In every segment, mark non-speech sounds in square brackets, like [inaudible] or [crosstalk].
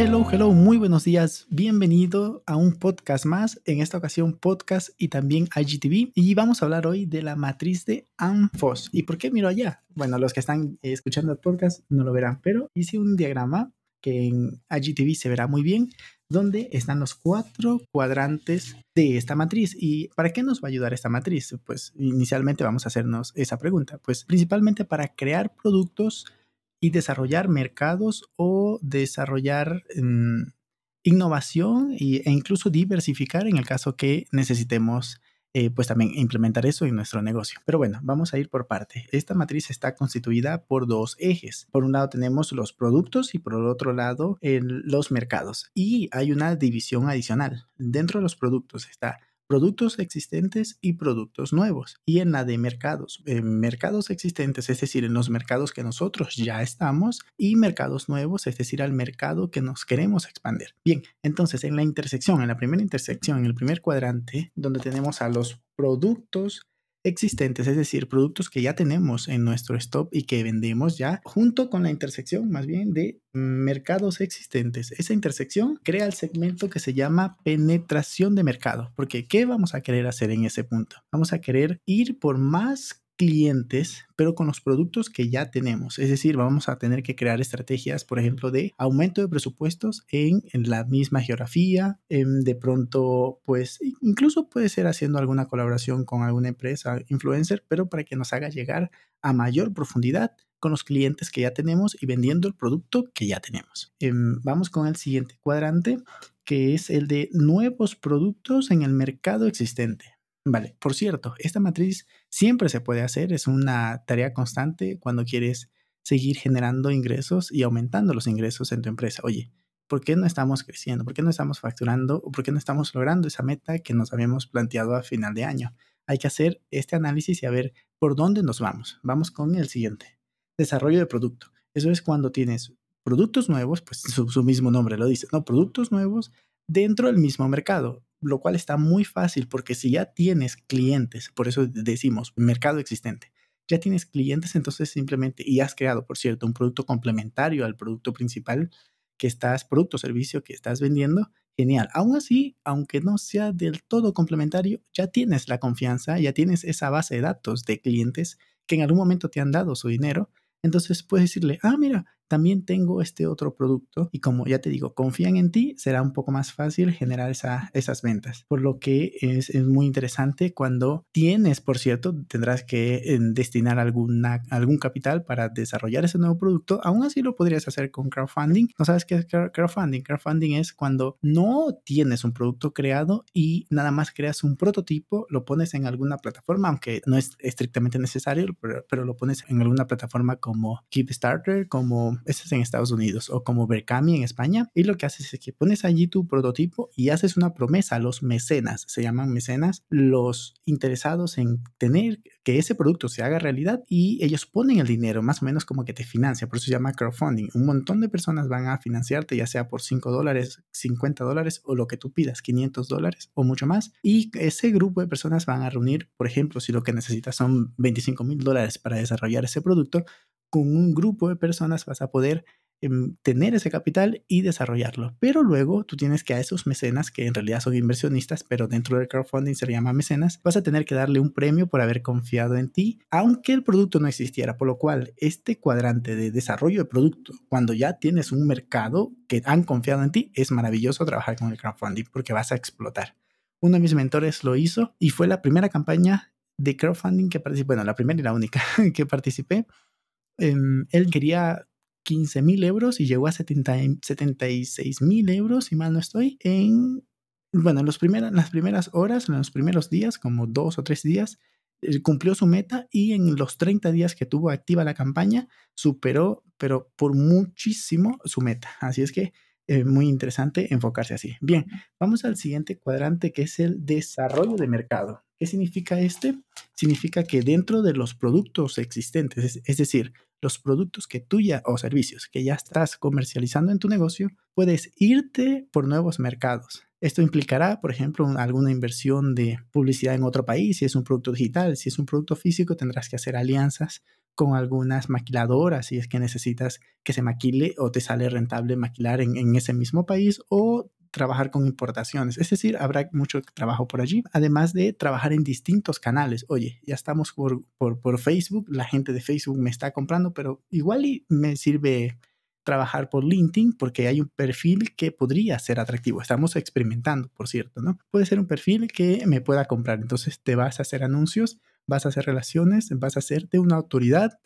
Hello, hello, muy buenos días. Bienvenido a un podcast más, en esta ocasión podcast y también IGTV. Y vamos a hablar hoy de la matriz de ANFOS. ¿Y por qué miro allá? Bueno, los que están escuchando el podcast no lo verán, pero hice un diagrama que en IGTV se verá muy bien, donde están los cuatro cuadrantes de esta matriz. ¿Y para qué nos va a ayudar esta matriz? Pues inicialmente vamos a hacernos esa pregunta. Pues principalmente para crear productos y desarrollar mercados o desarrollar mm, innovación e incluso diversificar en el caso que necesitemos eh, pues también implementar eso en nuestro negocio. Pero bueno, vamos a ir por parte. Esta matriz está constituida por dos ejes. Por un lado tenemos los productos y por el otro lado los mercados. Y hay una división adicional. Dentro de los productos está productos existentes y productos nuevos. Y en la de mercados, en mercados existentes, es decir, en los mercados que nosotros ya estamos, y mercados nuevos, es decir, al mercado que nos queremos expandir. Bien, entonces en la intersección, en la primera intersección, en el primer cuadrante, donde tenemos a los productos existentes, es decir, productos que ya tenemos en nuestro stop y que vendemos ya, junto con la intersección más bien de mercados existentes. Esa intersección crea el segmento que se llama penetración de mercado, porque ¿qué vamos a querer hacer en ese punto? Vamos a querer ir por más clientes, pero con los productos que ya tenemos. Es decir, vamos a tener que crear estrategias, por ejemplo, de aumento de presupuestos en, la misma geografía. En, de pronto, pues incluso puede ser haciendo alguna colaboración con alguna empresa influencer, pero para que nos haga llegar a mayor profundidad con los clientes que ya tenemos y vendiendo el producto que ya tenemos. Em, vamos con el siguiente cuadrante, que es el de nuevos productos en el mercado existente. Vale, por cierto, esta matriz siempre se puede hacer, es una tarea constante cuando quieres seguir generando ingresos y aumentando los ingresos en tu empresa. Oye, ¿por qué no estamos creciendo? ¿Por qué no estamos facturando? ¿O por qué no estamos logrando esa meta que nos habíamos planteado a final de año? Hay que hacer este análisis y a ver por dónde nos vamos. Vamos con el siguiente. Desarrollo de producto. Eso es cuando tienes productos nuevos, pues su mismo nombre lo dice, ¿no? Productos nuevos dentro del mismo mercado lo cual está muy fácil porque si ya tienes clientes, por eso decimos mercado existente, ya tienes clientes, entonces simplemente, y has creado, por cierto, un producto complementario al producto principal que estás, producto o servicio que estás vendiendo, genial. Aún así, aunque no sea del todo complementario, ya tienes la confianza, ya tienes esa base de datos de clientes que en algún momento te han dado su dinero. Entonces puedes decirle, ah, mira, también tengo este otro producto y como ya te digo, confían en ti, será un poco más fácil generar esas ventas. Por lo que es, muy interesante cuando tienes, por cierto, tendrás que eh, destinar algún capital para desarrollar ese nuevo producto. Aún así lo podrías hacer con crowdfunding. ¿No sabes qué es crowdfunding? Crowdfunding es cuando no tienes un producto creado y nada más creas un prototipo, lo pones en alguna plataforma, aunque no es estrictamente necesario, pero, pero lo pones en alguna plataforma como Kickstarter, como eso es en Estados Unidos, o como Berkami en España, y lo que haces es que pones allí tu prototipo y haces una promesa a los mecenas, se llaman mecenas, los interesados en tener que ese producto se haga realidad y ellos ponen el dinero, más o menos como que te financia, por eso se llama crowdfunding. Un montón de personas van a financiarte, ya sea por 5 dólares, 50 dólares o lo que tú pidas, 500 dólares o mucho más, y ese grupo de personas van a reunir, por ejemplo, si lo que necesitas son 25 mil dólares para desarrollar ese producto, con un grupo de personas vas a poder em, tener ese capital y desarrollarlo. Pero luego tú tienes que a esos mecenas, que en realidad son inversionistas, pero dentro del crowdfunding se llama mecenas, vas a tener que darle un premio por haber confiado en ti, aunque el producto no existiera. Por lo cual, este cuadrante de desarrollo de producto, cuando ya tienes un mercado que han confiado en ti, es maravilloso trabajar con el crowdfunding porque vas a explotar. Uno de mis mentores lo hizo y fue la primera campaña de crowdfunding que participé, bueno, la primera y la única [laughs] que participé Em, él quería 15 mil euros y llegó a 76 mil euros, si mal no estoy, en, bueno, en, los las primeras horas, en los primeros días, como dos o tres días, eh, cumplió su meta y en los 30 días que tuvo activa la campaña, superó, pero por muchísimo, su meta. Así es que es muy interesante enfocarse así. Bien, vamos al siguiente cuadrante que es el desarrollo de mercado. ¿Qué significa este? Significa que dentro de los productos existentes, es, decir, los productos que tú ya o servicios que ya estás comercializando en tu negocio, puedes irte por nuevos mercados. Esto implicará, por ejemplo, alguna inversión de publicidad en otro país, si es un producto digital, si es un producto físico, tendrás que hacer alianzas con algunas maquiladoras si es que necesitas que se maquile o te sale rentable maquilar en, en ese mismo país o trabajar con importaciones. Es decir, habrá mucho trabajo por allí, además de trabajar en distintos canales. Oye, ya estamos por, por, por Facebook, la gente de Facebook me está comprando, pero igual y me sirve trabajar por LinkedIn porque hay un perfil que podría ser atractivo. Estamos experimentando, por cierto, ¿no? Puede ser un perfil que me pueda comprar. Entonces te vas a hacer anuncios, vas a hacer relaciones, vas a hacerte una autoridad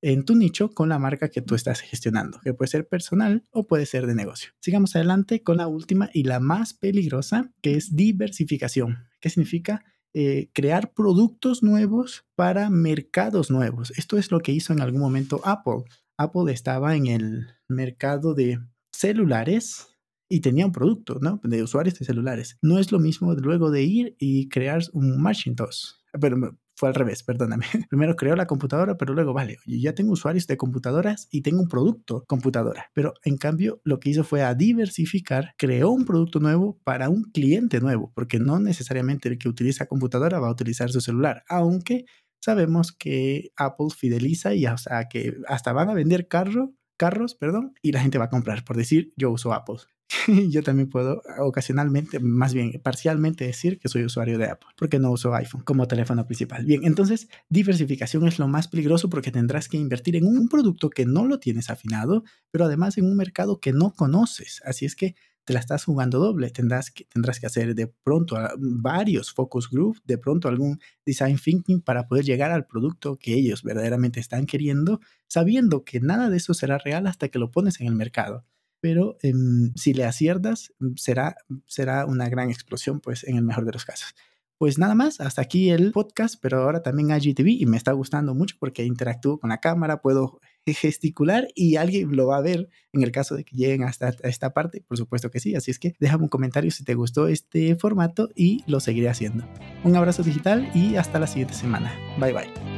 en tu nicho con la marca que tú estás gestionando, que puede ser personal o puede ser de negocio. Sigamos adelante con la última y la más peligrosa, que es diversificación. ¿Qué significa? Eh, crear productos nuevos para mercados nuevos. Esto es lo que hizo en algún momento Apple. Apple estaba en el mercado de celulares y tenía un producto, ¿no? De usuarios de celulares. No es lo mismo luego de ir y crear un Macintosh. Pero fue al revés, perdóname. [laughs] Primero creó la computadora, pero luego, vale, ya tengo usuarios de computadoras y tengo un producto computadora. Pero en cambio, lo que hizo fue a diversificar, creó un producto nuevo para un cliente nuevo, porque no necesariamente el que utiliza computadora va a utilizar su celular, aunque sabemos que Apple fideliza y hasta van a vender carro, carros, perdón, y la gente va a comprar por decir yo uso Apple. [laughs] yo también puedo ocasionalmente, más bien parcialmente decir que soy usuario de Apple, porque no uso iPhone como teléfono principal. Bien, entonces diversificación es lo más peligroso porque tendrás que invertir en un producto que no lo tienes afinado, pero además en un mercado que no conoces. Así es que te la estás jugando doble. Tendrás que, tendrás que hacer de pronto varios focus group, de pronto algún design thinking para poder llegar al producto que ellos verdaderamente están queriendo, sabiendo que nada de eso será real hasta que lo pones en el mercado pero em, si le aciertas, mm, será, será una gran explosión, pues en el mejor de los casos. Pues nada más, hasta aquí el podcast, pero ahora también IGTV y me está gustando mucho porque interactúo con la cámara, puedo gesticular y alguien lo va a ver en el caso de que lleguen hasta esta parte, por supuesto que sí, así es que déjame un comentario si te gustó este formato y lo seguiré haciendo. Un abrazo digital y hasta la siguiente semana. Bye bye.